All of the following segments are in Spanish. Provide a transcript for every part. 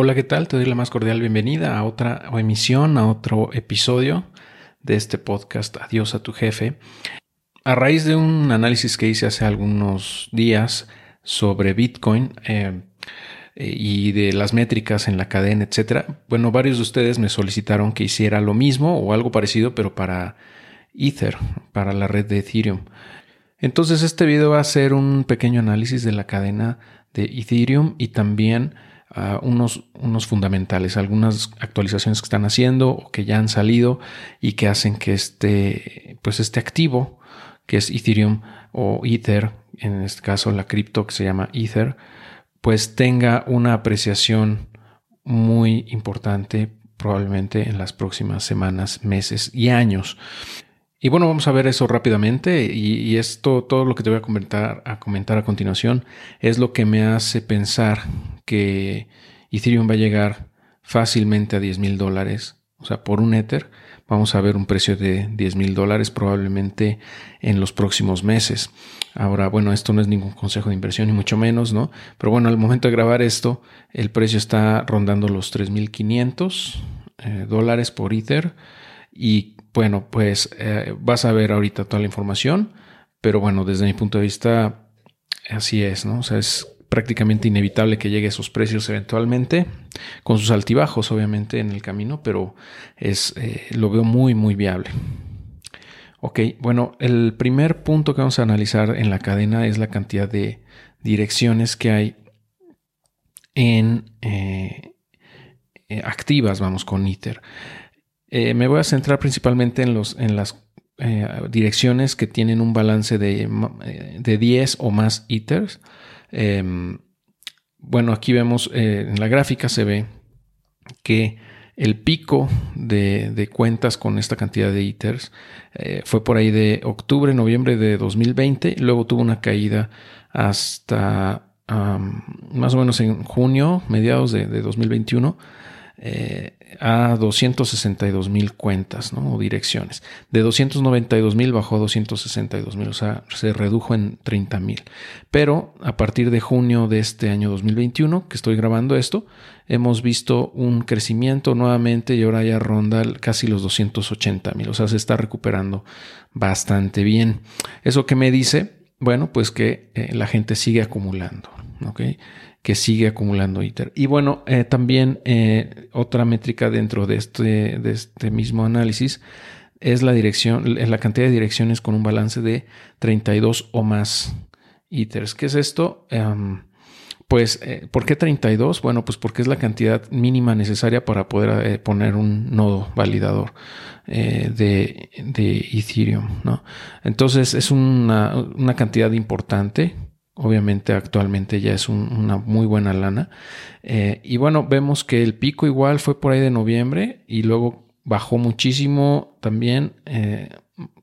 Hola, ¿qué tal? Te doy la más cordial bienvenida a otra emisión, a otro episodio de este podcast Adiós a tu jefe. A raíz de un análisis que hice hace algunos días sobre Bitcoin eh, y de las métricas en la cadena, etcétera, bueno, varios de ustedes me solicitaron que hiciera lo mismo o algo parecido, pero para Ether, para la red de Ethereum. Entonces, este video va a ser un pequeño análisis de la cadena de Ethereum y también unos, unos fundamentales, algunas actualizaciones que están haciendo o que ya han salido y que hacen que este, pues este activo, que es Ethereum o Ether, en este caso la cripto que se llama Ether, pues tenga una apreciación muy importante probablemente en las próximas semanas, meses y años. Y bueno, vamos a ver eso rápidamente y, esto, todo lo que te voy a comentar, a comentar a continuación, es lo que me hace pensar que Ethereum va a llegar fácilmente a 10 mil dólares, o sea, por un Ether. Vamos a ver un precio de 10 mil dólares probablemente en los próximos meses. Ahora, bueno, esto no es ningún consejo de inversión, ni mucho menos, ¿no? Pero bueno, al momento de grabar esto, el precio está rondando los 3.500 eh, dólares por Ether. Y bueno, pues eh, vas a ver ahorita toda la información, pero bueno, desde mi punto de vista, así es, ¿no? O sea, es prácticamente inevitable que llegue a esos precios eventualmente, con sus altibajos obviamente en el camino, pero es, eh, lo veo muy, muy viable. Ok, bueno, el primer punto que vamos a analizar en la cadena es la cantidad de direcciones que hay en eh, activas, vamos, con ITER. Eh, me voy a centrar principalmente en, los, en las eh, direcciones que tienen un balance de, eh, de 10 o más ITERs. Em, bueno, aquí vemos en la gráfica se ve que el pico de, cuentas con esta cantidad de ITERs fue por ahí de octubre, noviembre de 2020, luego tuvo una caída hasta más o menos en junio, mediados de, de 2021 eh, a 262 mil cuentas ¿no? o direcciones. De 292 mil bajó a 262 mil, o sea, se redujo en 30 mil. Pero a partir de junio de este año 2021, que estoy grabando esto, hemos visto un crecimiento nuevamente y ahora ya ronda casi los 280 mil, o sea, se está recuperando bastante bien. ¿Eso que me dice? Bueno, pues que eh, la gente sigue acumulando, ¿ok? Que sigue acumulando ITER. Y bueno, eh, también eh, otra métrica dentro de este, de este mismo análisis es la dirección, la cantidad de direcciones con un balance de 32 o más ITERs. ¿Qué es esto? Em, pues, eh, ¿por qué 32? Bueno, pues porque es la cantidad mínima necesaria para poder poner un nodo validador de, de, Ethereum, ¿no? Entonces es una, una cantidad importante Obviamente actualmente ya es una muy buena lana. Eh, y bueno, vemos que el pico igual fue por ahí de noviembre y luego bajó muchísimo también. Eh,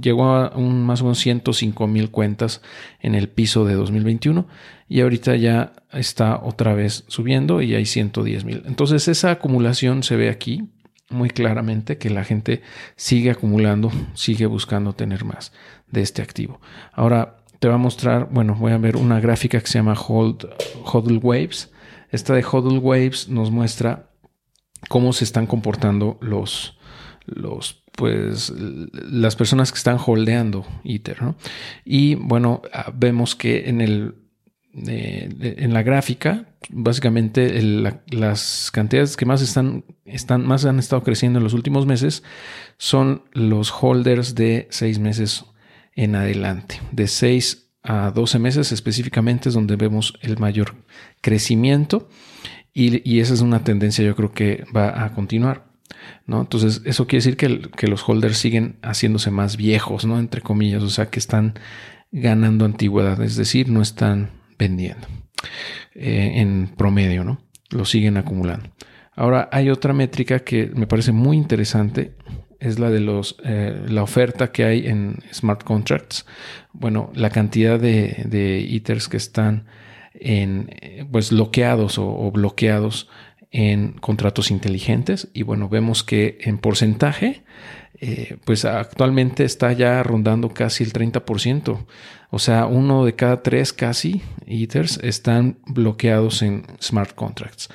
llegó a un, más o menos 105 mil cuentas en el piso de 2021 y ahorita ya está otra vez subiendo y hay 110 mil. Entonces esa acumulación se ve aquí muy claramente que la gente sigue acumulando, sigue buscando tener más de este activo. Ahora, te va a mostrar, bueno, voy a ver una gráfica que se llama Hold, Hodl Waves. Esta de Hodl Waves nos muestra cómo se están comportando los, los pues las personas que están holdeando Ether, ¿no? Y bueno, ah, vemos que en el en la gráfica, básicamente las cantidades que más están, están, más han estado creciendo en los últimos meses son los holders de seis meses en adelante. De 6 a 12 meses específicamente es donde vemos el mayor crecimiento y, esa es una tendencia yo creo que va a continuar. ¿no? Entonces eso quiere decir que, que, los holders siguen haciéndose más viejos, ¿no? entre comillas, o sea que están ganando antigüedad, es decir, no están vendiendo eh, en promedio, ¿no? lo siguen acumulando. Ahora hay otra métrica que me parece muy interesante es la de los eh, la oferta que hay en smart contracts. Bueno, la cantidad de, de que están en pues bloqueados o, bloqueados en contratos inteligentes. Y bueno, vemos que en porcentaje, eh, pues actualmente está ya rondando casi el 30%. O sea, uno de cada tres casi Ethers están bloqueados en smart contracts.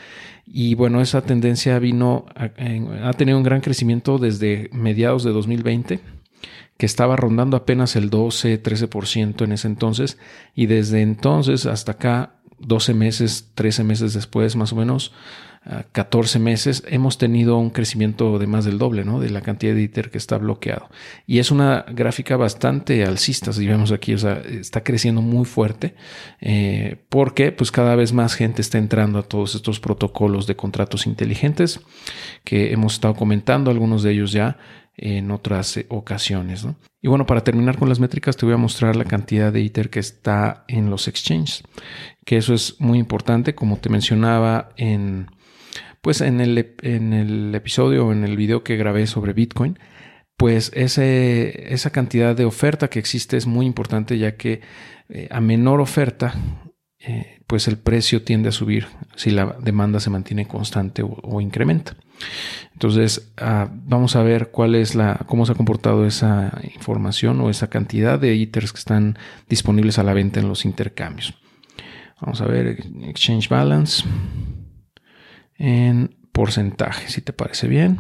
Y bueno, esa tendencia vino, ha tenido un gran crecimiento desde mediados de 2020 que estaba rondando apenas el 12-13% en ese entonces y desde entonces hasta acá 12 meses, 13 meses después más o menos, 14 meses, hemos tenido un crecimiento de más del doble, ¿no? De la cantidad de ITER que está bloqueado. Y es una gráfica bastante alcista, si vemos aquí, o sea, está creciendo muy fuerte, eh, porque pues cada vez más gente está entrando a todos estos protocolos de contratos inteligentes que hemos estado comentando, algunos de ellos ya en otras eh, ocasiones. Y bueno, para terminar con las métricas, te voy a mostrar la cantidad de ITER que está en los exchanges, que eso es muy importante, como te mencionaba en, pues en el, en el episodio o en el video que grabé sobre Bitcoin. Pues esa cantidad de oferta que existe es muy importante ya que eh, a menor oferta eh, pues el precio tiende a subir si la demanda se mantiene constante o, incrementa. Entonces, ah, vamos a ver cuál es la, cómo se ha comportado esa información o esa cantidad de ITERs que están disponibles a la venta en los intercambios. Vamos a ver Exchange Balance en porcentaje, si te parece bien.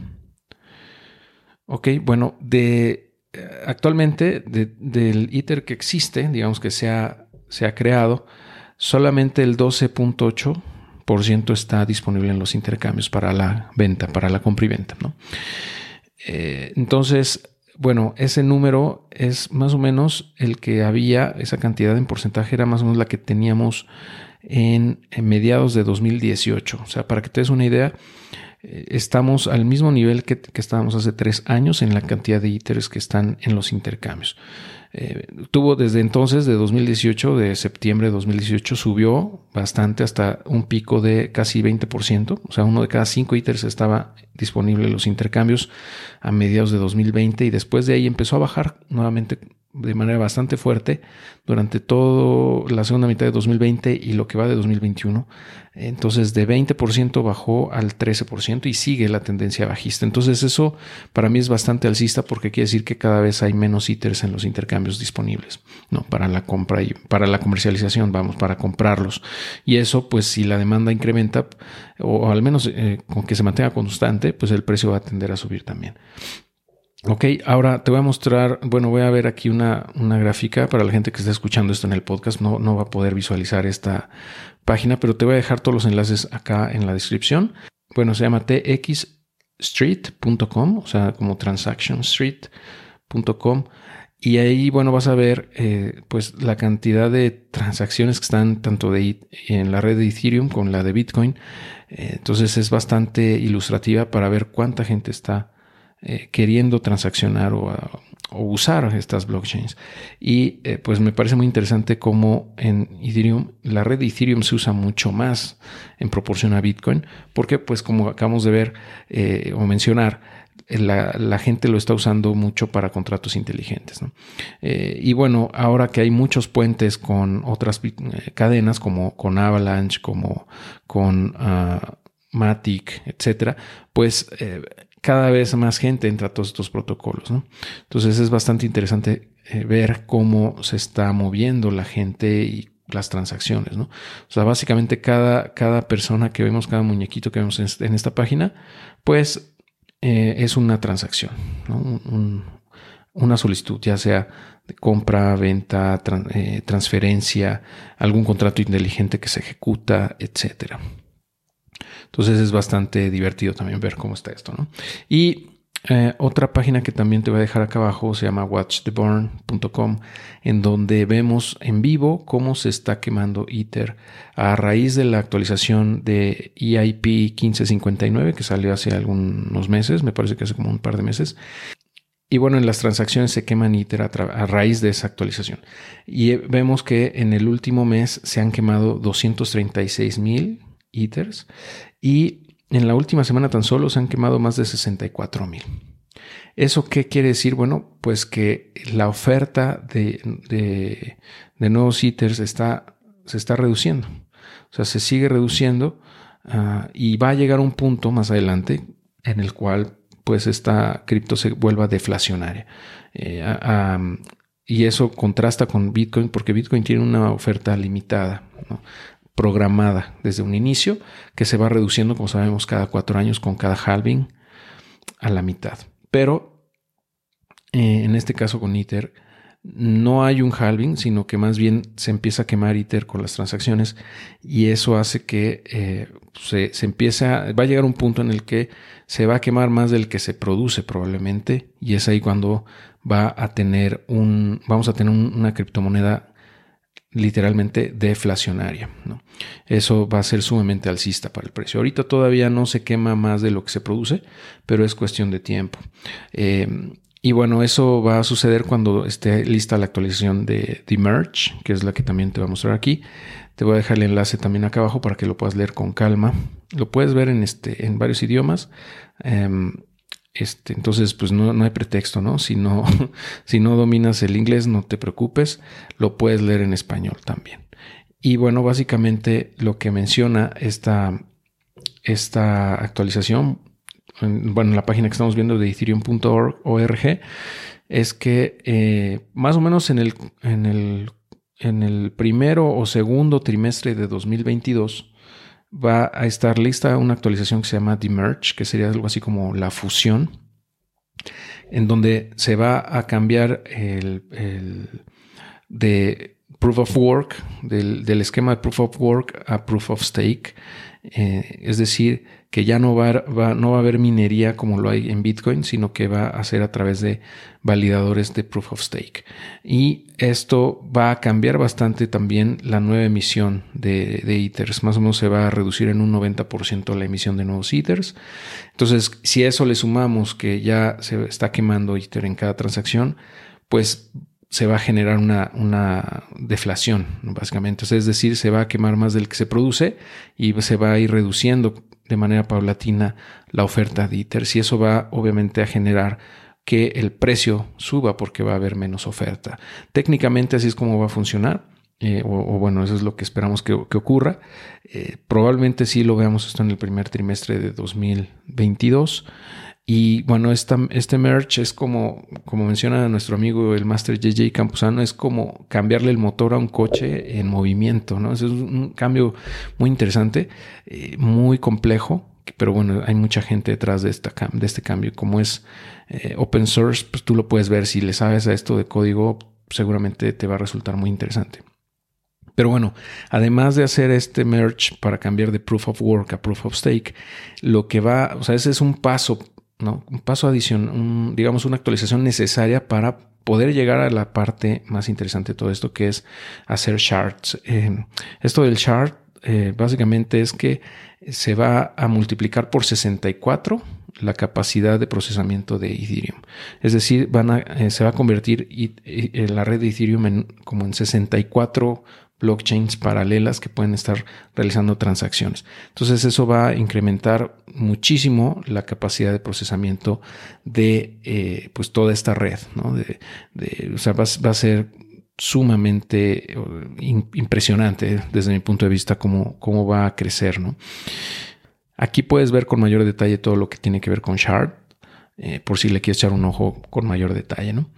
Ok, bueno, de eh, actualmente del ITER que existe, digamos que se ha, se ha creado, solamente el 12.8% está disponible en los intercambios para la venta, para la compra y venta. ¿no? Eh, entonces, bueno, ese número es más o menos el que había, esa cantidad en porcentaje era más o menos la que teníamos en, mediados de 2018. O sea, para que te des una idea, eh, estamos al mismo nivel que, estábamos hace tres años en la cantidad de íteres que están en los intercambios. Eh, tuvo desde entonces, de 2018, de septiembre de 2018, subió bastante hasta un pico de casi 20%. O sea, uno de cada cinco ITERs estaba disponible en los intercambios a mediados de 2020 y después de ahí empezó a bajar nuevamente de manera bastante fuerte durante toda la segunda mitad de 2020 y lo que va de 2021. Entonces de 20% bajó al 13% y sigue la tendencia bajista. Entonces eso para mí es bastante alcista porque quiere decir que cada vez hay menos ITERs en los intercambios disponibles, ¿no? Para la compra y para la comercialización, vamos, para comprarlos. Y eso pues si la demanda incrementa o, al menos eh, con que se mantenga constante, pues el precio va a tender a subir también. Ok, ahora te voy a mostrar, bueno, voy a ver aquí una, una gráfica para la gente que está escuchando esto en el podcast, no, no va a poder visualizar esta página, pero te voy a dejar todos los enlaces acá en la descripción. Bueno, se llama txstreet.com, o sea, como transactionstreet.com. Y ahí, bueno, vas a ver eh, pues la cantidad de transacciones que están tanto de, en la red de Ethereum como la de Bitcoin. Eh, entonces es bastante ilustrativa para ver cuánta gente está eh, queriendo transaccionar o, usar estas blockchains. Y eh, pues me parece muy interesante cómo en Ethereum, la red de Ethereum se usa mucho más en proporción a Bitcoin, porque pues como acabamos de ver eh, o mencionar, la, gente lo está usando mucho para contratos inteligentes. y bueno, ahora que hay muchos puentes con otras cadenas, como con Avalanche, como con uh, Matic, etcétera, pues cada vez más gente entra a todos estos protocolos. Entonces es bastante interesante eh, ver cómo se está moviendo la gente y las transacciones. ¿no? O sea, básicamente cada, cada persona que vemos, cada muñequito que vemos en, esta página, pues eh, es una transacción, una solicitud, ya sea de compra, venta, eh, transferencia, algún contrato inteligente que se ejecuta, etcétera. Entonces es bastante divertido también ver cómo está esto, ¿no? Y eh, otra página que también te voy a dejar acá abajo se llama watchtheburn.com, en donde vemos en vivo cómo se está quemando Ether a raíz de la actualización de EIP 1559 que salió hace algunos meses, me parece que hace como un par de meses. Y bueno, en las transacciones se queman Ether a, a, raíz de esa actualización. Y vemos que en el último mes se han quemado 236 mil Ethers y en la última semana tan solo se han quemado más de 64 mil. ¿Eso qué quiere decir? Bueno, pues que la oferta de, nuevos Ethers está, se está reduciendo. O sea, se sigue reduciendo ah, y va a llegar un punto más adelante en el cual pues esta cripto se vuelva deflacionaria. Eh, y eso contrasta con Bitcoin porque Bitcoin tiene una oferta limitada. Programada desde un inicio que se va reduciendo, como sabemos, cada cuatro años con cada halving a la mitad. Pero eh, en este caso con ITER no hay un halving, sino que más bien se empieza a quemar ITER con las transacciones y eso hace que eh, se, se empieza, va a llegar un punto en el que se va a quemar más del que se produce probablemente y es ahí cuando va a tener un, vamos a tener una criptomoneda literalmente deflacionaria. ¿no? Eso va a ser sumamente alcista para el precio. Ahorita todavía no se quema más de lo que se produce, pero es cuestión de tiempo. Eh, y bueno, eso va a suceder cuando esté lista la actualización de The Merge, que es la que también te voy a mostrar aquí. Te voy a dejar el enlace también acá abajo para que lo puedas leer con calma. Lo puedes ver en, este, en varios idiomas. Em, este, entonces, pues no, no, hay pretexto, ¿no? Si, ¿no? si no dominas el inglés, no te preocupes, lo puedes leer en español también. Y bueno, básicamente lo que menciona esta, esta actualización bueno, la página que estamos viendo de ethereum.org es que eh, más o menos en el, en, el, en el primero o segundo trimestre de 2022 va a estar lista una actualización que se llama The Merge, que sería algo así como la fusión, en donde se va a cambiar el, de proof of work, del, del, esquema de proof of work a proof of stake. Eh, es decir, que ya no va, no va a haber minería como lo hay en Bitcoin, sino que va a ser a través de validadores de Proof of Stake. Y esto va a cambiar bastante también la nueva emisión de, de Ethers. Más o menos se va a reducir en un 90% la emisión de nuevos Ethers. Entonces, si a eso le sumamos que ya se está quemando Ether en cada transacción, pues se va a generar una, una, deflación, básicamente. es decir, se va a quemar más del que se produce y se va a ir reduciendo de manera paulatina la oferta de ITER. y eso va obviamente a generar que el precio suba porque va a haber menos oferta. Técnicamente así es como va a funcionar. Eh, o, bueno, eso es lo que esperamos que, ocurra. Eh, probablemente sí lo veamos esto en el primer trimestre de 2022. Y bueno, esta, este merge es como, como menciona nuestro amigo el Master JJ Campuzano, es como cambiarle el motor a un coche en movimiento, ¿no? es un cambio muy interesante, eh, muy complejo, pero bueno, hay mucha gente detrás de, esta, de este cambio. Como es eh, open source, pues tú lo puedes ver. Si le sabes a esto de código, seguramente te va a resultar muy interesante. Pero bueno, además de hacer este merge para cambiar de proof of work a proof of stake, lo que va, o sea, ese es un paso un paso adicional, digamos una actualización necesaria para poder llegar a la parte más interesante de todo esto, que es hacer shards. Eh, esto del shard eh, básicamente es que se va a multiplicar por 64 la capacidad de procesamiento de Ethereum. Es decir, van a, eh, se va a convertir la red de Ethereum en, como en 64 blockchains paralelas que pueden estar realizando transacciones. Entonces eso va a incrementar muchísimo la capacidad de procesamiento de eh, pues toda esta red. ¿no? De, o sea, va, a ser sumamente impresionante desde mi punto de vista cómo, cómo va a crecer. ¿no? Aquí puedes ver con mayor detalle todo lo que tiene que ver con Shard. Eh, por si le quieres echar un ojo con mayor detalle, ¿no?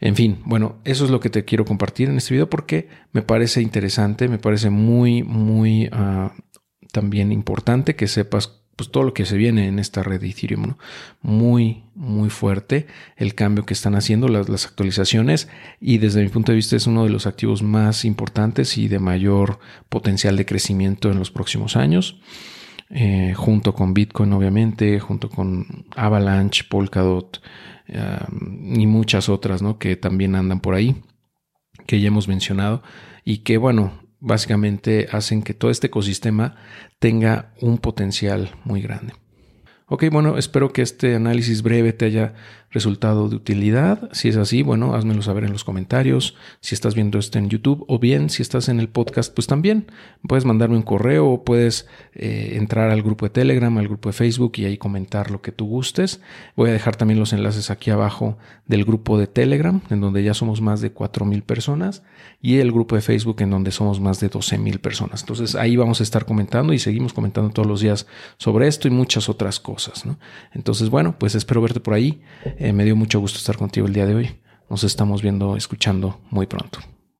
En fin, bueno, eso es lo que te quiero compartir en este video porque me parece interesante, me parece muy, muy ah, también importante que sepas pues todo lo que se viene en esta red de Ethereum. Muy, muy fuerte el cambio que están haciendo, las, las, actualizaciones y desde mi punto de vista es uno de los activos más importantes y de mayor potencial de crecimiento en los próximos años. Eh, junto con Bitcoin obviamente, junto con Avalanche, Polkadot y muchas otras ¿no? que también andan por ahí, que ya hemos mencionado y que bueno, básicamente hacen que todo este ecosistema tenga un potencial muy grande. Ok, bueno, espero que este análisis breve te haya resultado de utilidad. Si es así, bueno, házmelo saber en los comentarios. Si estás viendo esto en YouTube o bien si estás en el podcast, pues también puedes mandarme un correo o puedes eh, entrar al grupo de Telegram, al grupo de Facebook y ahí comentar lo que tú gustes. Voy a dejar también los enlaces aquí abajo del grupo de Telegram, en donde ya somos más de 4.000 personas, y el grupo de Facebook, en donde somos más de 12.000 personas. Entonces ahí vamos a estar comentando y seguimos comentando todos los días sobre esto y muchas otras cosas. Entonces, bueno, pues espero verte por ahí. Eh, me dio mucho gusto estar contigo el día de hoy. Nos estamos viendo, escuchando muy pronto.